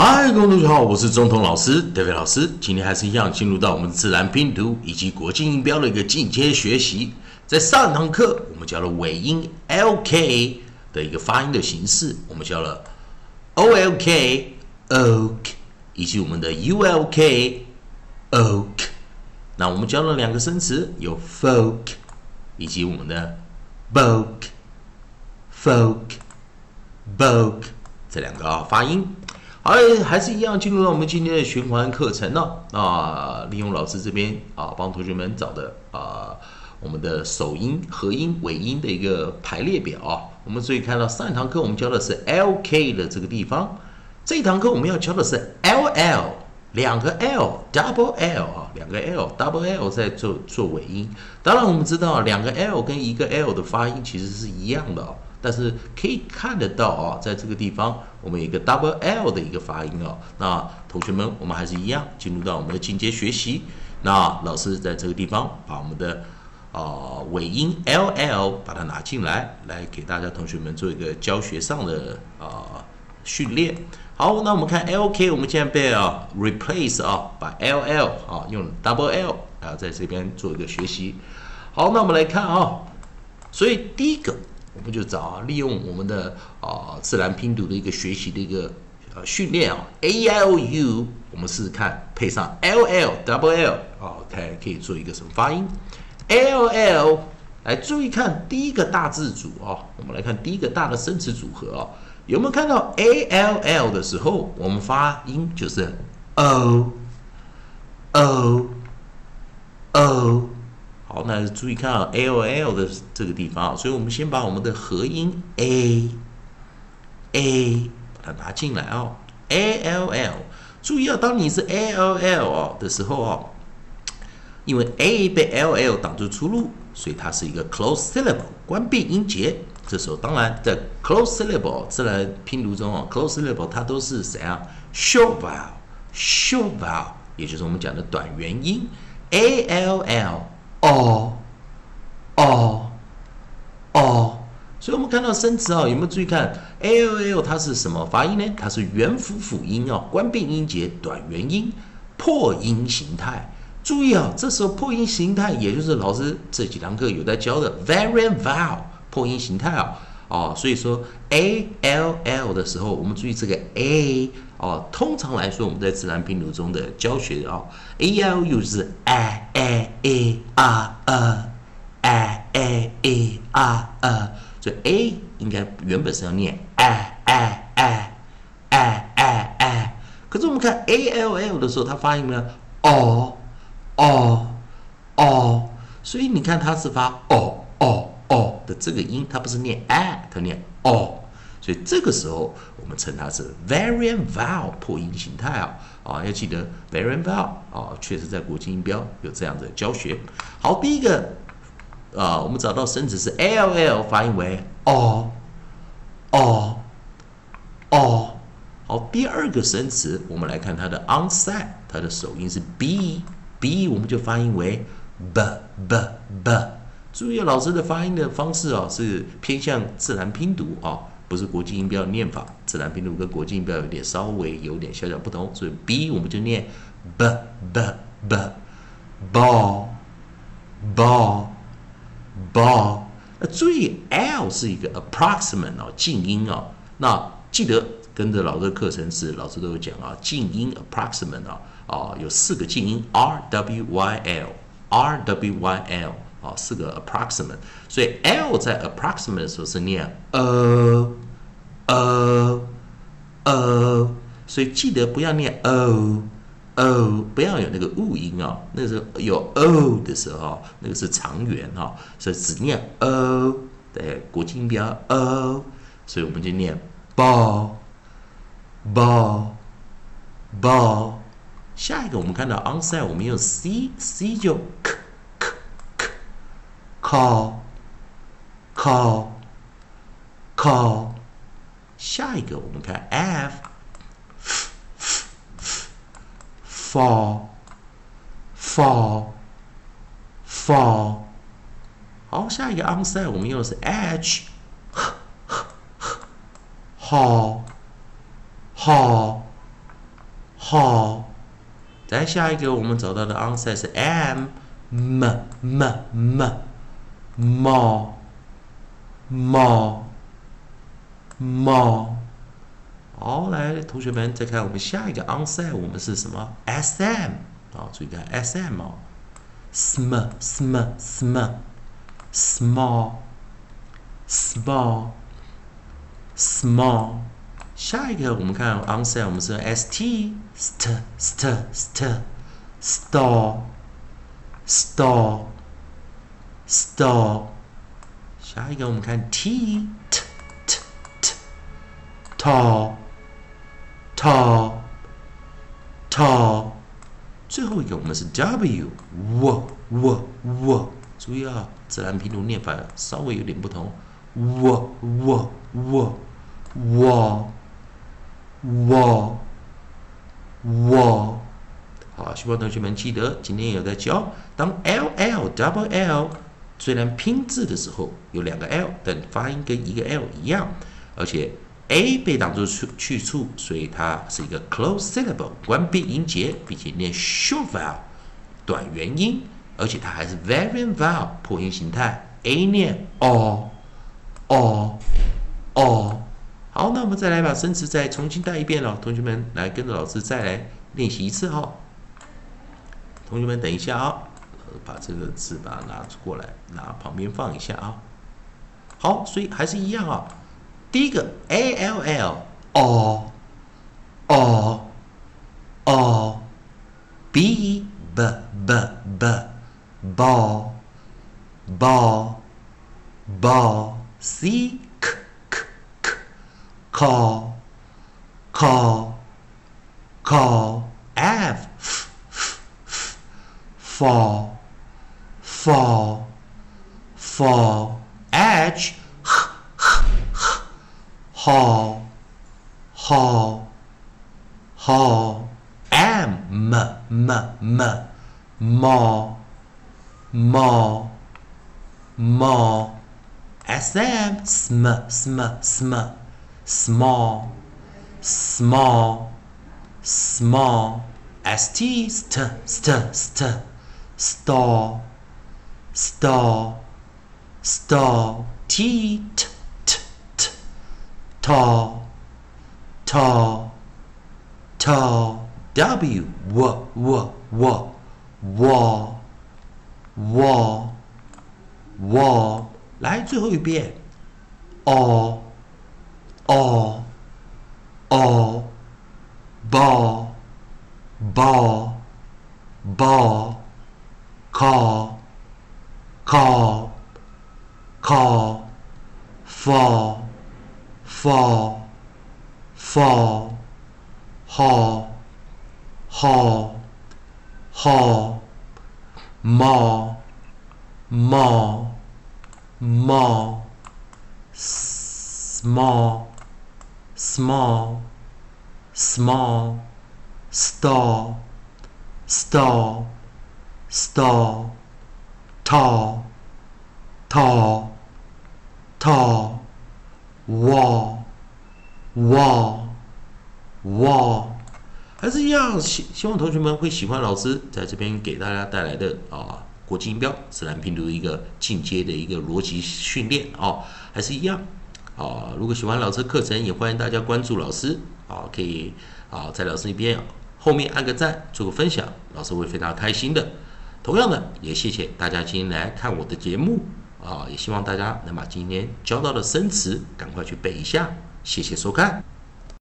嗨，各位同学好，我是中通老师 David 老师。今天还是一样，进入到我们自然拼读以及国际音标的一个进阶学习。在上堂课，我们教了尾音 lk 的一个发音的形式，我们教了 olk oak 以及我们的 ulk oak。那我们教了两个生词，有 folk 以及我们的 boke folk boke 这两个啊发音。好，还是一样进入到我们今天的循环课程呢。啊，利用老师这边啊，帮同学们找的啊，我们的首音、合音、尾音的一个排列表啊。我们注意看到上一堂课我们教的是 L K 的这个地方，这一堂课我们要教的是 L L，两个 L，double L 啊，两个 L，double L 在做做尾音。当然我们知道两个 L 跟一个 L 的发音其实是一样的。但是可以看得到啊，在这个地方我们有一个 double L 的一个发音哦。那同学们，我们还是一样进入到我们的进阶学习。那老师在这个地方把我们的啊尾音 L L 把它拿进来，来给大家同学们做一个教学上的啊训练。好，那我们看 L K，我们现在背啊 replace 啊，把 L L 啊用 double L 啊在这边做一个学习。好，那我们来看啊，所以第一个。我们就找，利用我们的啊自然拼读的一个学习的一个呃训练啊，a i o u，我们试试看配上 l l double l，OK 可以做一个什么发音？l l，来注意看第一个大字组啊，我们来看第一个大的生词组合啊，有没有看到 a l l 的时候，我们发音就是 o o o。好，那注意看啊，l l 的这个地方啊，所以我们先把我们的合音 a a 把它拿进来哦，a l l，注意啊，当你是 a l l 的时候哦，因为 a 被 l l 挡住出路，所以它是一个 close syllable 关闭音节。这时候当然在 close syllable 自然拼读中哦，close syllable 它都是怎样 short vowel，short vowel，也就是我们讲的短元音 a l l。哦，哦，哦，所以我们看到生词啊，有没有注意看？l l 它是什么发音呢？它是元辅辅音啊，关闭音节，短元音，破音形态。注意啊，这时候破音形态，也就是老师这几堂课有在教的 variant vowel 破音形态啊。哦所以说 a l l 的时候，我们注意这个 a 哦。通常来说，我们在自然拼读中的教学啊，a l u 是 a a a r a a a a r a，所以 a 应该原本是要念 a a a a a a，可是我们看 a l l 的时候，它发音呢，o o o，所以你看它是发 o o。的这个音，它不是念 a，它念哦，所以这个时候我们称它是 variant vowel 破音形态啊啊，要记得 variant vowel 啊，确实在国际音标有这样的教学。好，第一个啊，我们找到生词是 l l，发音为哦哦哦。好，第二个生词，我们来看它的 onset，它的首音是 b，b 我们就发音为 b b b。注意老师的发音的方式哦，是偏向自然拼读啊，不是国际音标念法。自然拼读跟国际音标有点稍微有点小小不同，所以 b 我们就念 b b b ball ball ball。那注意 l 是一个 approximate 哦，静音哦。那记得跟着老师的课程是老师都有讲啊，静音 approximate 啊啊有四个静音 r w y l r w y l。啊，四个 approximate，所以 l 在 approximate 的时候是念呃呃呃，所以记得不要念 o o，不要有那个误音啊。那个时候有 o 的时候，那个是长元哈，所以只念 o，对，国际音标 o，所以我们就念 ball ball ball。下一个我们看到 onside，我们用 c c 就 k。call call call，下一个我们看 f fall fall fall，好，下一个 onset 我们用的是 h hall hall 好，再下一个我们找到的 onset 是 m m m m m m m 好，来，同学们再看我们下一个 onset，我们是什么 sm 啊？注意看 sm 哦，sm sm sm small small small。下一个我们看 onset，我们是 st st st st store store store。下一个我们看 t t t t tall tall tall。最后一个我们是 w w w w。注意啊，自然拼读念法稍微有点不同。w w w w w w，好，希望同学们记得，今天有在教，当 L L double L 虽然拼字的时候有两个 L，但发音跟一个 L 一样，而且 A 被挡住去去处，所以它是一个 close syllable 关闭音节，并且念 short vowel 短元音，而且它还是 variant vowel 破音形态，A 念 o o o。好，那我们再来把生词再重新带一遍了，同学们来跟着老师再来练习一次哈。同学们等一下啊，把这个字把它拿出过来，拿旁边放一下啊。好，所以还是一样啊。第一个 a l l o o o b b b b ball ball ball c call, call, call, f, f, f, f, fall, fall, haul, haul, m, m, m, m, mall, mall, mall, sm, sm, sm, sm, small, small, small. St, st, st, st, stall, stall, stall. T, t, t, tall, tall, tall. W, w, w, w, wall, wall, wall. 来，最后一遍，all。all, all, ball, ball, ball, call, call, call, fall, fall, fall, haul, haul, haul, mall, mall, mall, small small, small, stall, stall, stall, tall, tall, tall, wall, wall, 哇还是一样，希希望同学们会喜欢老师在这边给大家带来的啊国际音标自然拼读一个进阶的一个逻辑训练啊，还是一样。啊，如果喜欢老师课程，也欢迎大家关注老师。啊，可以啊，在老师那边后面按个赞，做个分享，老师会非常开心的。同样的，也谢谢大家今天来看我的节目。啊，也希望大家能把今天教到的生词赶快去背一下。谢谢收看。